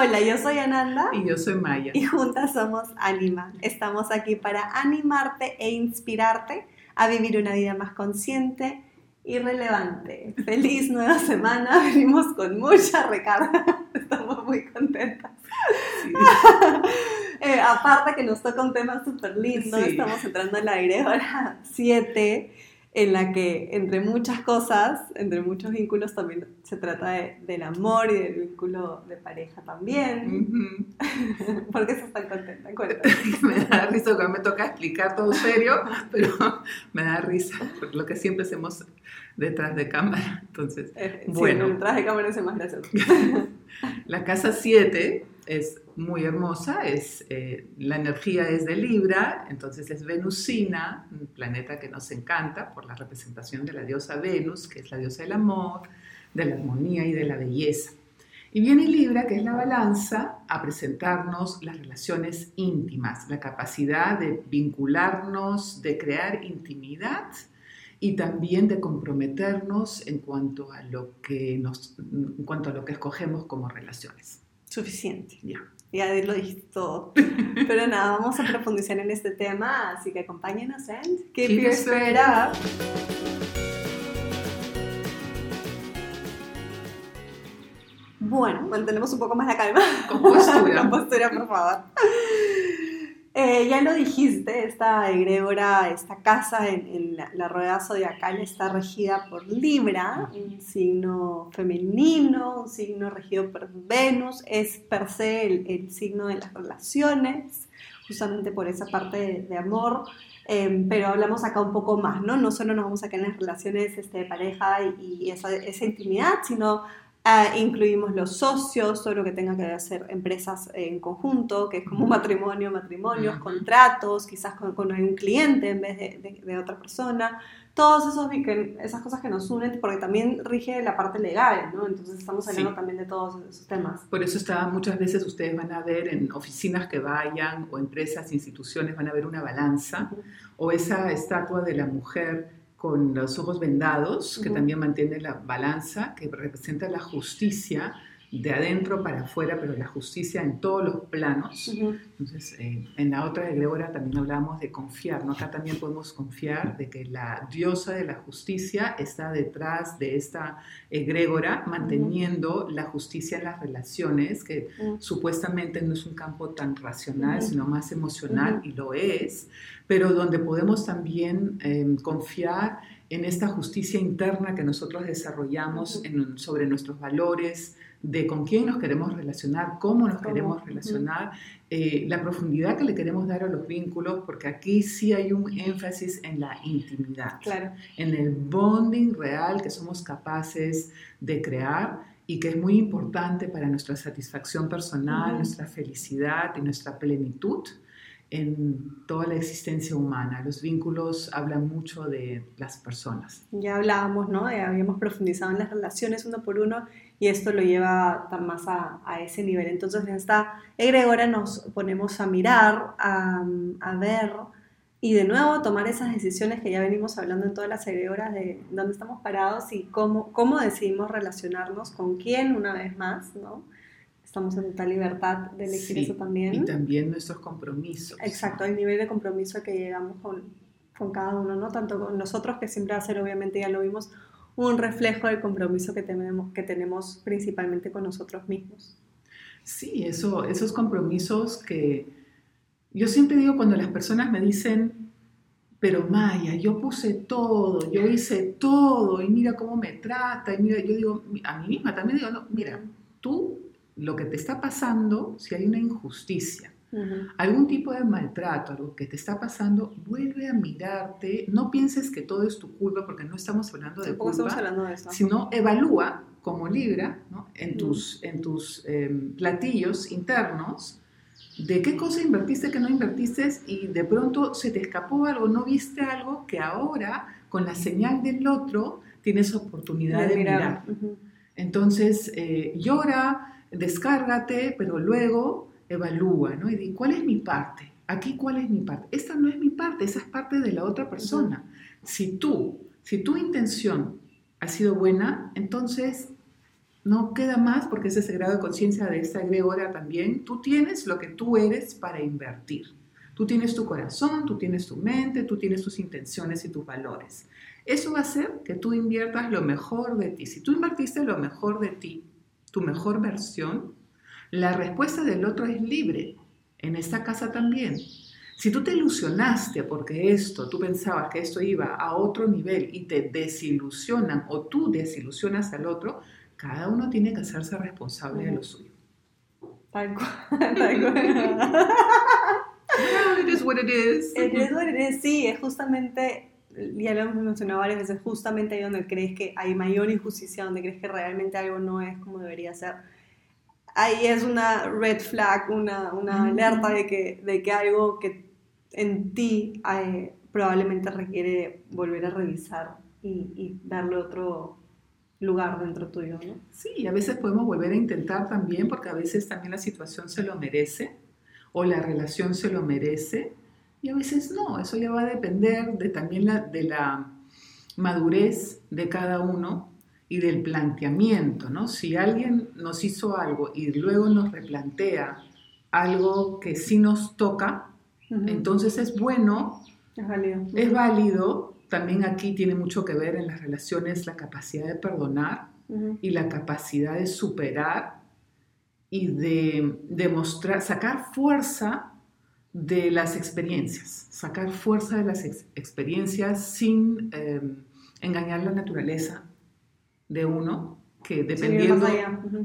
Hola, yo soy Ananda. Y yo soy Maya. Y juntas somos Anima. Estamos aquí para animarte e inspirarte a vivir una vida más consciente y relevante. Feliz nueva semana. Venimos con mucha recarga. Estamos muy contentas. Eh, aparte que nos toca un tema súper lindo. Estamos entrando en la aire hora 7 en la que entre muchas cosas, entre muchos vínculos, también se trata del amor y del vínculo de pareja también. ¿Por qué se están contenta? me da risa cuando me toca explicar todo serio, pero me da risa por lo que siempre hacemos detrás de cámara. Entonces, eh, bueno. detrás de cámara es más gracioso. La casa 7 es muy hermosa, es, eh, la energía es de Libra, entonces es venusina, un planeta que nos encanta por la representación de la diosa Venus, que es la diosa del amor, de la armonía y de la belleza. Y viene Libra, que es la balanza, a presentarnos las relaciones íntimas, la capacidad de vincularnos, de crear intimidad y también de comprometernos en cuanto a lo que, nos, en cuanto a lo que escogemos como relaciones. Suficiente. Ya. Ya lo dijiste todo. Pero nada, vamos a profundizar en este tema, así que acompáñenos en Keep, Your Spirit Up. Bueno, mantenemos un poco más la calma. Con postura. Con postura, por favor. Eh, ya lo dijiste, esta egregora, esta casa en, la, rueda zodiacal está regida por Libra, un signo femenino, un signo regido por Venus, es per se el, signo de las relaciones, justamente por esa parte de, amor. Em, pero hablamos acá un poco más, ¿no? No solo nos vamos a quedar en las relaciones este, de pareja y, y esa, esa intimidad, sino Ah, incluimos los socios, todo lo que tenga que hacer empresas en conjunto, que es como matrimonio, matrimonios, contratos, quizás con, con un cliente en vez de, de, otra persona. Todas esas cosas que nos unen, porque también rige la parte legal, ¿no? Entonces estamos hablando también de todos esos temas. Por eso está, muchas veces ustedes van a ver en oficinas que vayan, o empresas, instituciones, van a ver una balanza, o esa estatua de la mujer con los ojos vendados, que también mantiene la balanza, que representa la justicia de adentro para afuera, pero la justicia en todos los planos. Entonces, eh, en la otra egregora también hablamos de confiar, ¿no? Acá también podemos confiar de que la diosa de la justicia está detrás de esta egregora, manteniendo la justicia en las relaciones, que supuestamente no es un campo tan racional, sino más emocional, y lo es, pero donde podemos también em, confiar en esta justicia interna que nosotros desarrollamos sobre nuestros valores, de con quién nos queremos relacionar, cómo nos queremos relacionar, eh, la profundidad que le queremos dar a los vínculos, porque aquí sí hay un énfasis en la intimidad, en el bonding real que somos capaces de crear y que es muy importante para nuestra satisfacción personal, nuestra felicidad y nuestra plenitud en toda la existencia humana. Los vínculos hablan mucho de las personas. Ya hablábamos, ¿no? habíamos profundizado en las relaciones uno por uno y esto lo lleva más a, ese nivel. Entonces en esta egregora nos ponemos a mirar, a, a, ver y de nuevo tomar esas decisiones que ya venimos hablando en todas las egregoras de dónde estamos parados y cómo, cómo decidimos relacionarnos con quién una vez más, ¿no? estamos en total libertad de elegir eso también. Y también nuestros compromisos. Exacto, el nivel de compromiso que llegamos con, con, cada uno, ¿no? Tanto con nosotros, que siempre va a ser, obviamente, ya lo vimos, un reflejo del compromiso que tenemos, que tenemos principalmente con nosotros mismos. Sí, eso, esos compromisos que yo siempre digo cuando las personas me dicen, pero Maya, yo puse todo, yo hice todo, y mira cómo me trata, y mira, yo digo, a mí misma también digo, mira, tú lo que te está pasando, si hay una injusticia, algún tipo de maltrato, algo que te está pasando, vuelve a mirarte, no pienses que todo es tu culpa, porque no estamos hablando de culpa, sino evalúa como Libra en tus, en tus em, platillos internos de qué cosa invertiste que no invertiste y de pronto se te escapó algo, no viste algo que ahora con la señal del otro tienes oportunidad de, mirar. Entonces eh, llora, descárgate, pero luego evalúa, ¿no? Y di, ¿cuál es mi parte? Aquí, ¿cuál es mi parte? Esta no es mi parte, esa es parte de la otra persona. Si tú, si tu intención ha sido buena, entonces no queda más porque es ese grado de conciencia de esta egregora también. Tú tienes lo que tú eres para invertir. Tú tienes tu corazón, tú tienes tu mente, tú tienes tus intenciones y tus valores. Eso va a hacer que tú inviertas lo mejor de ti. Si tú invertiste lo mejor de ti, tu mejor versión, la respuesta del otro es libre. En esta casa también. Si tú te ilusionaste porque esto, tú pensabas que esto iba a otro nivel y te desilusionan o tú desilusionas al otro, cada uno tiene que hacerse responsable de lo suyo. Tal cual. Tal cual. it is what it is. It is what it is. Sí, es justamente, ya lo hemos mencionado varias veces, justamente ahí donde crees que hay mayor injusticia, donde crees que realmente algo no es como debería ser. Ahí es una red flag, una, una alerta de que, de que algo que en ti eh, probablemente requiere volver a revisar y, y darle otro, lugar dentro tuyo, ¿no? Sí, a veces podemos volver a intentar también, porque a veces también la situación se lo merece o la relación se lo merece, y a veces no, eso ya va a depender de también la, de la madurez de cada uno y del planteamiento, ¿no? Si alguien nos hizo algo y luego nos replantea algo que sí nos toca, entonces es bueno, es válido. es válido también aquí tiene mucho que ver en las relaciones la capacidad de perdonar y la capacidad de superar y de demostrar, sacar fuerza de las experiencias, sacar fuerza de las experiencias sin em, engañar la naturaleza de uno, que dependiendo,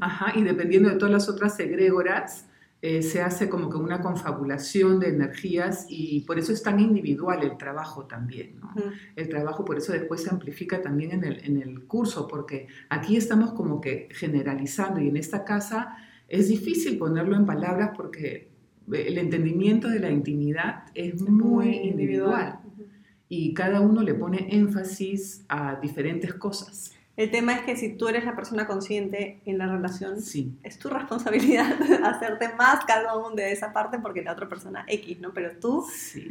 ajá, y dependiendo de todas las otras egrégoras, eh, se hace como que una confabulación de energías y por eso es tan individual el trabajo también. ¿no? El trabajo por eso después se amplifica también en el, en el curso, porque aquí estamos como que generalizando y en esta casa es difícil ponerlo en palabras porque el entendimiento de la intimidad es muy individual y cada uno le pone énfasis a diferentes cosas. El tema es que si tú eres la persona consciente en la relación, es tu responsabilidad hacerte más cargo de esa parte porque la otra persona X, ¿no? Pero tú,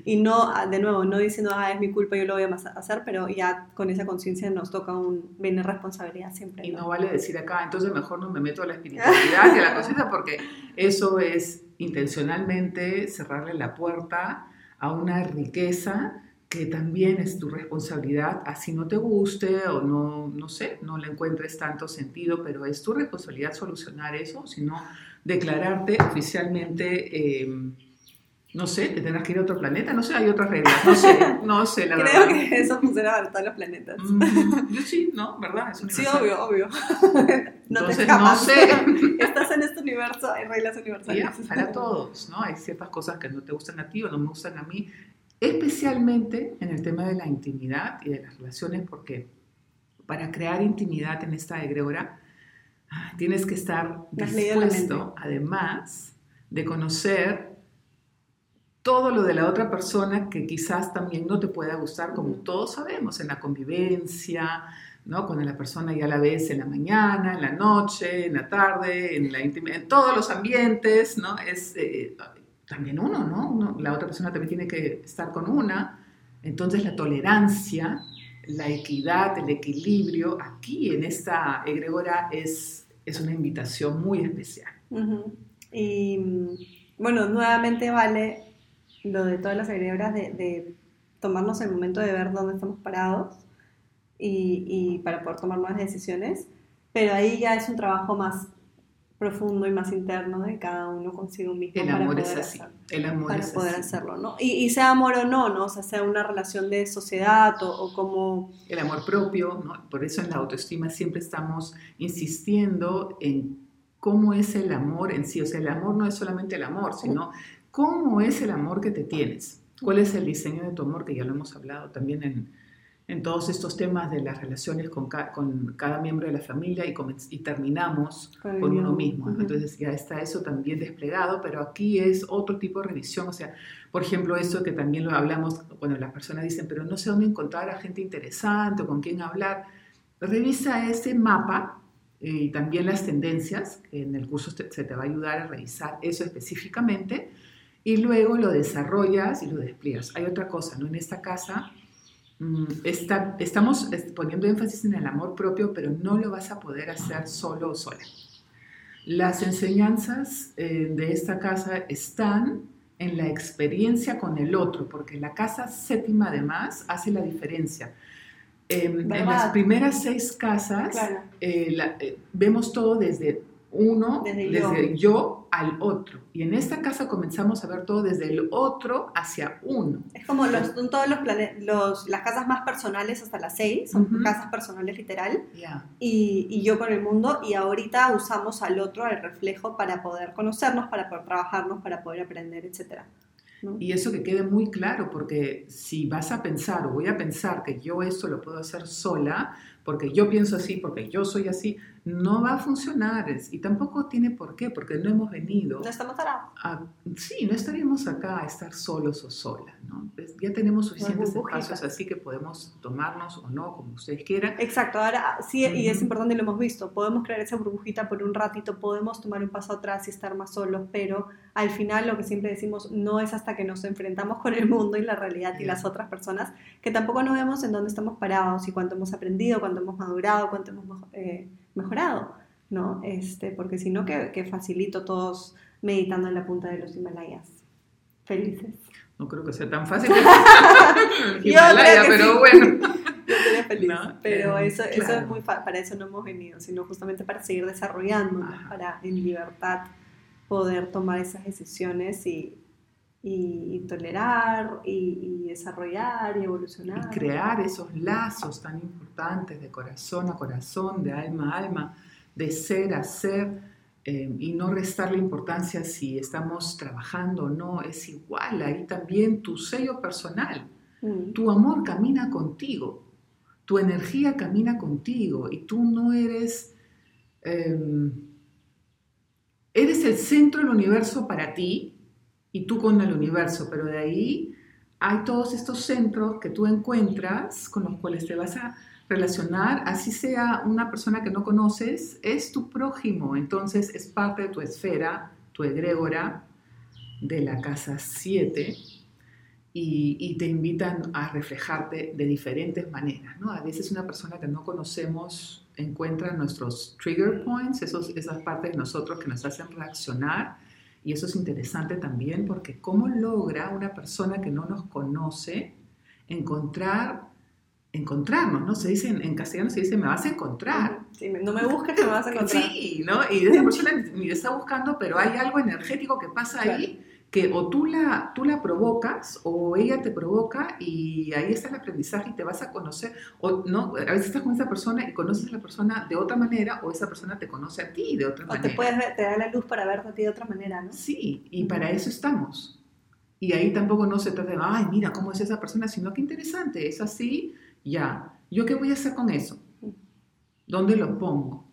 y no, ah, de nuevo, no diciendo, ah, es mi culpa, yo lo voy a hacer, pero ya con esa conciencia nos toca un, viene responsabilidad siempre. Y no vale decir acá, entonces mejor no me meto a la espiritualidad y a la conciencia porque eso es intencionalmente cerrarle la puerta a una riqueza que también es tu responsabilidad, así no te guste o no, no sé, no le encuentres tanto sentido, pero es tu responsabilidad solucionar eso, sino declararte oficialmente, eh, no sé, te tendrás que ir a otro planeta, no sé, hay otras reglas, no sé, no sé, la Creo que eso funciona para todos los planetas. Mm, yo sí, ¿no? ¿Verdad? Es sí, obvio, obvio. no Entonces, te no sé. Estás en este universo, hay reglas universales. para todos, ¿no? Hay ciertas cosas que no te gustan a ti o no me gustan a mí, especialmente en el tema de la intimidad y de las relaciones, porque para crear intimidad en esta egregora ah, tienes que estar dispuesto, además de conocer todo lo de la otra persona que quizás también no te pueda gustar, como todos sabemos, en la convivencia, ¿no? Cuando la persona ya la ves en la mañana, en la noche, en la tarde, en la intimidad, en todos los ambientes, ¿no? Es, eh, también uno, ¿no? la otra persona también tiene que estar con una. Entonces la tolerancia, la equidad, el equilibrio, aquí en esta egregora es, es una invitación muy especial. Y bueno, nuevamente vale lo de todas las egregoras de, tomarnos el momento de ver dónde estamos parados y, y para poder tomar nuevas decisiones, pero ahí ya es un trabajo más profundo y más interno de cada uno consigo mismo. El amor es así. el amor para poder hacerlo, ¿no? Y, sea amor o no, ¿no? O sea, sea una relación de sociedad o, como... El amor propio, ¿no? Por eso en la autoestima siempre estamos insistiendo en cómo es el amor en sí. O sea, el amor no es solamente el amor, sino cómo es el amor que te tienes. ¿Cuál es el diseño de tu amor? Que ya lo hemos hablado también en, en todos estos temas de las relaciones con, con cada miembro de la familia y, y terminamos con, uno mismo. Entonces ya está eso también desplegado, pero aquí es otro tipo de revisión. O sea, por ejemplo, eso que también lo hablamos cuando las personas dicen, pero no sé dónde encontrar a gente interesante o con quién hablar. Revisa ese mapa eh, y también las tendencias, que en el curso se te va a ayudar a revisar eso específicamente, y luego lo desarrollas y lo despliegas. Hay otra cosa, ¿no? En esta casa está, estamos poniendo énfasis en el amor propio, pero no lo vas a poder hacer solo o sola. Las enseñanzas eh, de esta casa están en la experiencia con el otro, porque la casa séptima además hace la diferencia. Em, en las primeras seis casas eh, eh, vemos todo desde uno, desde, yo. al otro. Y en esta casa comenzamos a ver todo desde el otro hacia uno. Es como los, todos los, los las casas más personales hasta las seis, son casas personales literal. Y, y, yo con el mundo. Y ahorita usamos al otro, al reflejo, para poder conocernos, para poder trabajarnos, para poder aprender, Y eso que quede muy claro, porque si vas a pensar o voy a pensar que yo esto lo puedo hacer sola, porque yo pienso así, porque yo soy así, no va a funcionar. Y tampoco tiene por qué, porque no hemos venido. No estamos acá. sí, no estaríamos acá a estar solos o solas. ¿no? Ya tenemos suficientes espacios así que podemos tomarnos o no, como ustedes quieran. Exacto, ahora sí, y es importante, lo hemos visto, podemos crear esa burbujita por un ratito, podemos tomar un paso atrás y estar más solos, pero al final lo que siempre decimos no es hasta que nos enfrentamos con el mundo y la realidad y las otras personas, que tampoco nos vemos en dónde estamos parados y cuánto hemos aprendido, cuánto hemos madurado, cuánto hemos eh, mejorado, ¿no? Este, porque si no, que, facilito todos meditando en la punta de los Himalayas. Felices. No creo que sea tan fácil. Himalaya, pero bueno. Yo sería feliz. pero eh, eso, eso es muy para eso no hemos venido, sino justamente para seguir desarrollando, para en libertad poder tomar esas decisiones y, y, tolerar y, desarrollar y evolucionar. Y crear esos lazos tan importantes de corazón a corazón, de alma a alma, de ser a ser. Eh, y no restarle importancia si estamos trabajando o no, es igual, ahí también tu sello personal, mm. tu amor camina contigo, tu energía camina contigo y tú no eres, em, eres el centro del universo para ti, y tú con el universo, pero de ahí hay todos estos centros que tú encuentras con los cuales te vas a relacionar, así sea una persona que no conoces, es tu prójimo, entonces es parte de tu esfera, tu egrégora de la casa 7 y, te invitan a reflejarte de diferentes maneras. ¿no? A veces una persona que no conocemos encuentra nuestros trigger points, esos, esas partes de nosotros que nos hacen reaccionar y eso es interesante también porque cómo logra una persona que no nos conoce encontrar, encontrarnos, ¿no? Se dice, en, castellano se dice, me vas a encontrar. Sí, no me busques que me vas a encontrar. Sí, ¿no? Y esa persona ni está buscando, pero hay algo energético que pasa ahí que o tú la, tú la provocas o ella te provoca y ahí está el aprendizaje y te vas a conocer. O no, a veces estás con esa persona y conoces a la persona de otra manera o esa persona te conoce a ti de otra manera. O te, puedes, te da la luz para verte a ti de otra manera, ¿no? Sí, y para eso estamos. Y ahí tampoco no se trata de, ay, mira cómo es esa persona, sino que interesante, es así, ya. ¿Yo qué voy a hacer con eso? ¿Dónde lo pongo?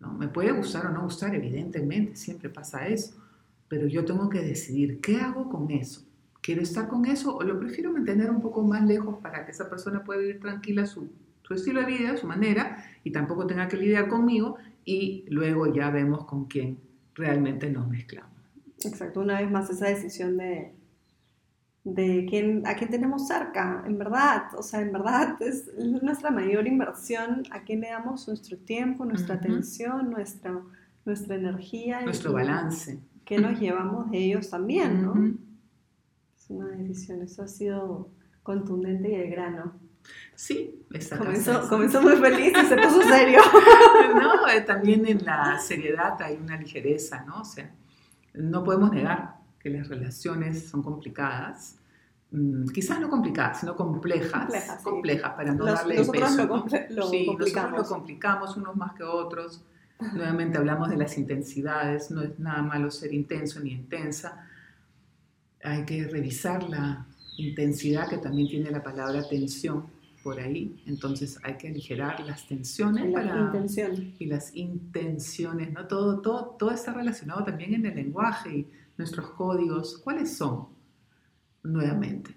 ¿No? Me puede gustar o no gustar, evidentemente, siempre pasa eso pero yo tengo que decidir qué hago con eso. ¿Quiero estar con eso o lo prefiero mantener un poco más lejos para que esa persona pueda vivir tranquila su, su estilo de vida, su manera, y tampoco tenga que lidiar conmigo y luego ya vemos con quién realmente nos mezclamos. Exacto, una vez más esa decisión de, de quién, a quién tenemos cerca, en verdad, o sea, en verdad es nuestra mayor inversión, a quién le damos nuestro tiempo, nuestra atención, nuestra, nuestra energía. Nuestro balance qué nos llevamos de ellos también, ¿no? Es una decisión, eso ha sido contundente y el grano. Sí, esa comenzó, comenzó muy feliz y se puso serio. no, eh, también en la seriedad hay una ligereza, ¿no? O sea, no podemos negar que las relaciones son complicadas, mm, quizás no complicadas, sino complejas, complejas, para no darle nosotros peso. Lo, lo sí, nosotros lo complicamos unos más que otros Nuevamente hablamos de las intensidades, no es nada malo ser intenso ni intensa. Hay que revisar la intensidad que también tiene la palabra tensión por ahí. Entonces hay que aligerar las tensiones y las intenciones. ¿no? Todo, todo, todo está relacionado también en el lenguaje y nuestros códigos. ¿Cuáles son? Nuevamente,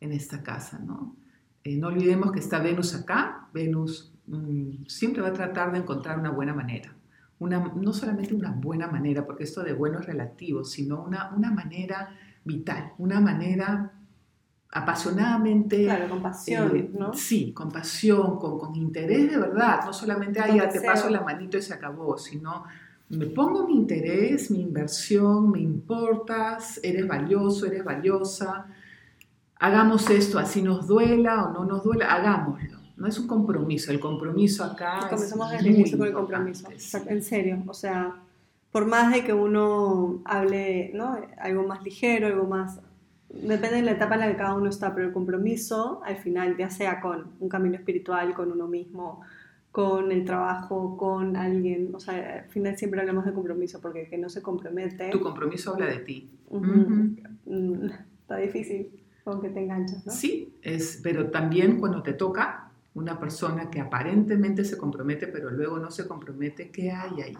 en esta casa. No, eh, no olvidemos que está Venus acá. Venus Mm, siempre va a tratar de encontrar una buena manera. Una, no solamente una buena manera, porque esto de bueno es relativo, sino una, una manera vital, una manera apasionadamente. Claro, con pasión, eh, ¿no? Sí, con pasión, con, con interés de verdad. No solamente, ay, ya te paso la manito y se acabó, sino me pongo mi interés, mi inversión, me importas, eres valioso, eres valiosa. Hagamos esto, así nos duela o no nos duela, hagámoslo. No es un compromiso, el compromiso acá. Y comenzamos es desde el muy inicio con el compromiso. En serio, o sea, por más de que uno hable, ¿no? Algo más ligero, algo más... Depende de la etapa en la que cada uno está, pero el compromiso, al final, ya sea con un camino espiritual, con uno mismo, con el trabajo, con alguien, o sea, al final siempre hablamos de compromiso, porque el que no se compromete... Tu compromiso habla de ti. ujú, Ujú. mm, está difícil con que te enganchas, ¿no? Sí, es, pero también cuando te toca una persona que aparentemente se compromete, pero luego no se compromete, ¿qué hay ahí?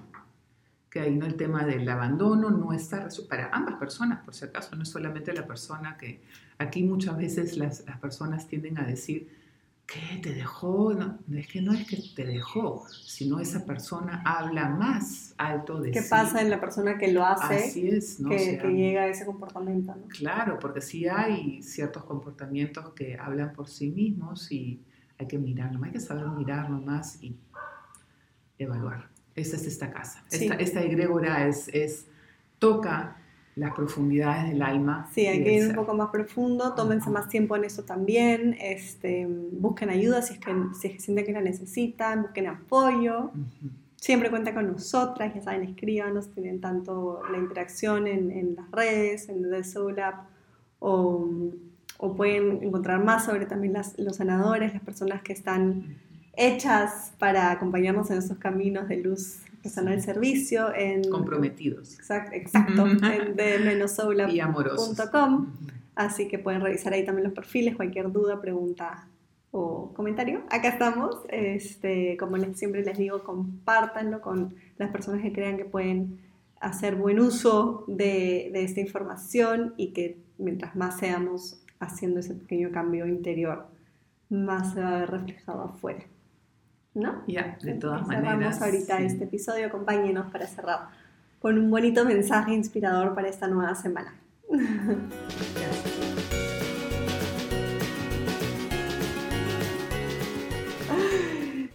Que ahí no el tema del abandono no está resu- para ambas personas, por si acaso, no es solamente la persona que aquí muchas veces las, las personas tienden a decir, ¿qué te dejó? No, es que no es que te dejó, sino esa persona habla más alto de ¿Qué sí. pasa en la persona que lo hace Así es, ¿no? O que, sea, que llega a ese comportamiento, ¿no? Claro, porque sí hay ciertos comportamientos que hablan por sí mismos y hay que mirar nomás, hay que saber mirar nomás y evaluar. Esta es esta casa. Sí. Esta, esta egrégora es, es, toca las profundidades del alma. Sí, hay que ir un ser. poco más profundo, tómense más tiempo en eso también, este, busquen ayuda si es, que, si es que sienten que la necesitan, busquen apoyo, Ujú. siempre cuenta con nosotras, ya saben, escríbanos, tienen tanto la interacción en, en las redes, en The Soul App, o, o pueden encontrar más sobre también las, los sanadores, las personas que están hechas para acompañarnos en esos caminos de luz que están al servicio, en... Comprometidos Exacto, exacto en the-soulapp.com. y amorosos. com. Así que pueden revisar ahí también los perfiles, cualquier duda, pregunta o comentario. Acá estamos. Este, como les, siempre les digo, compártanlo con las personas que crean que pueden hacer buen uso de, de esta información y que mientras más seamos haciendo ese pequeño cambio interior, más se va a ver reflejado afuera. ¿No? Ya, de todas Cerramos maneras. ahorita sí. este episodio. Acompáñenos para cerrar con un bonito mensaje inspirador para esta nueva semana.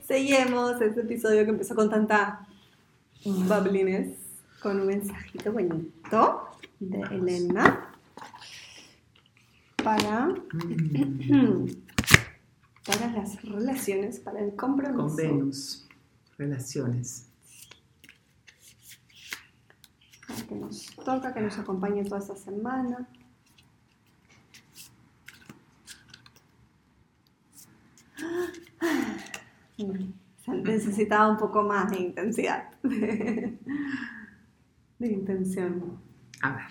Seguimos este episodio que empezó con tanta bubbliness, con un mensajito bonito de Elena para, para las relaciones, para el compromiso. Con Venus, relaciones. que nos toca, que nos acompañe toda esta semana. Necesitaba un poco más de intensidad, de, de intención. A ver,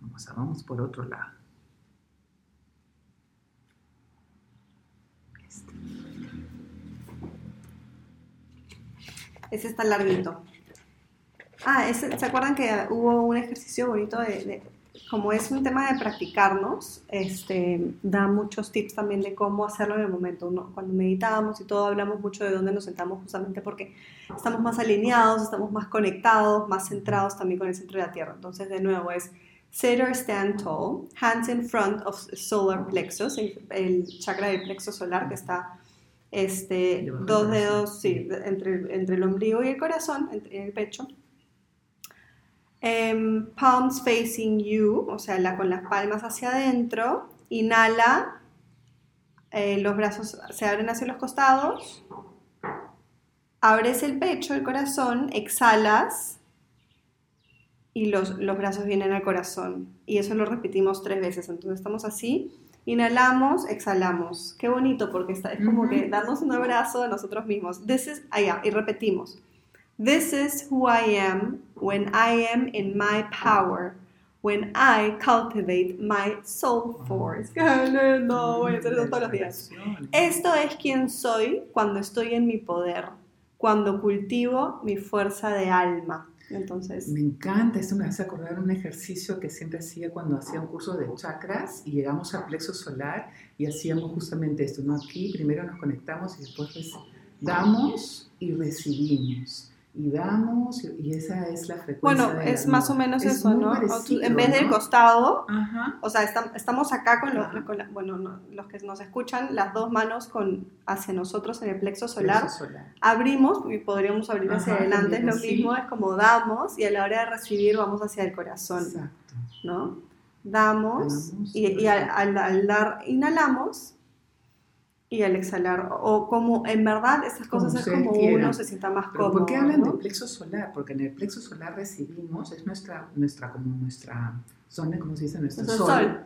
vamos, a, vamos por otro lado. Este. Ese está larguito. Ah, ese- ¿se acuerdan que hubo un ejercicio bonito de, de- como es un tema de practicarnos, este, da muchos tips también de cómo hacerlo en el momento. Uno- cuando meditamos y todo, hablamos mucho de dónde nos sentamos justamente porque estamos más alineados, estamos más conectados, más centrados también con el centro de la Tierra. Entonces, de nuevo, es sit or stand tall, hands in front of solar plexus, el, el chakra del plexo solar que está este, dos dedos sí, entre, entre el ombligo y el corazón, entre el pecho. Em, palms facing you, o sea, la, con las palmas hacia adentro. Inhala, eh, los brazos se abren hacia los costados. Abres el pecho, el corazón, exhalas y los, los brazos vienen al corazón. Y eso lo repetimos tres veces. Entonces estamos así. Inhalamos, exhalamos. Qué bonito porque está, es como Ujú. que darnos un abrazo a nosotros mismos. This is, allá, y repetimos. This is who I am when I am in my power, when I cultivate my soul force. Qué lindo, voy a hacer eso todos los días. Esto es quien soy cuando estoy en mi poder, cuando cultivo mi fuerza de alma. Me encanta, esto me hace acordar un ejercicio que siempre hacía cuando hacía un curso de chakras y llegamos al plexo solar y hacíamos justamente esto, ¿no? Aquí primero nos conectamos y después damos y recibimos. Y damos y esa es la frecuencia. Bueno, es más o menos eso, ¿no? en vez del costado, o sea, estamos acá con, los, bueno, los que nos escuchan, las dos manos con hacia nosotros en el plexo solar. Abrimos y podríamos abrir hacia adelante, es lo mismo, es como damos y a la hora de recibir vamos hacia el corazón, Exacto. ¿no? Damos, y, al dar, inhalamos y al exhalar, o como en verdad esas cosas es como uno se sienta más cómodo. ¿Por qué hablan del plexo solar? Porque en el plexo solar recibimos, es nuestra, nuestra como nuestra zona, ¿cómo se dice? Nuestro sol.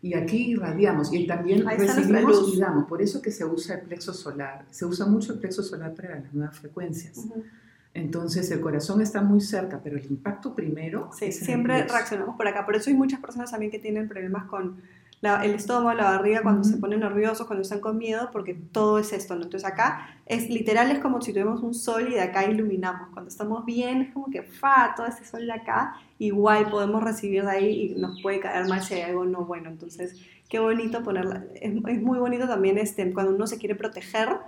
Y aquí irradiamos y también recibimos y damos. Por eso que se usa el plexo solar. Se usa mucho el plexo solar para las nuevas frecuencias. Entonces el corazón está muy cerca, pero el impacto primero. Sí, siempre reaccionamos por acá. Por eso hay muchas personas también que tienen problemas con el estómago, la barriga, cuando se ponen nerviosos, cuando están con miedo, porque todo es esto, ¿no? Entonces acá es literal, es como si tuviéramos un sol y de acá iluminamos. Cuando estamos bien, es como que, fa, todo ese sol de acá, igual podemos recibir de ahí y nos puede caer mal si hay algo no bueno. Entonces, qué bonito ponerla. Es, es muy bonito también este, cuando uno se quiere proteger,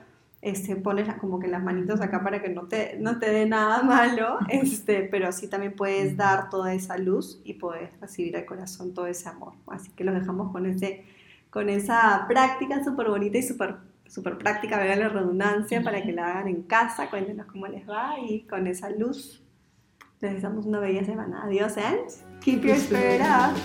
este, pones como que las manitos acá para que no te, no te dé nada malo, este, pero así también puedes dar toda esa luz y puedes recibir al corazón todo ese amor. Así que los dejamos con, ese, con esa práctica súper bonita y súper super práctica, vea la redundancia, para que la hagan en casa, cuéntenos cómo les va y con esa luz les deseamos una bella semana. Adiós and keep your spirit up.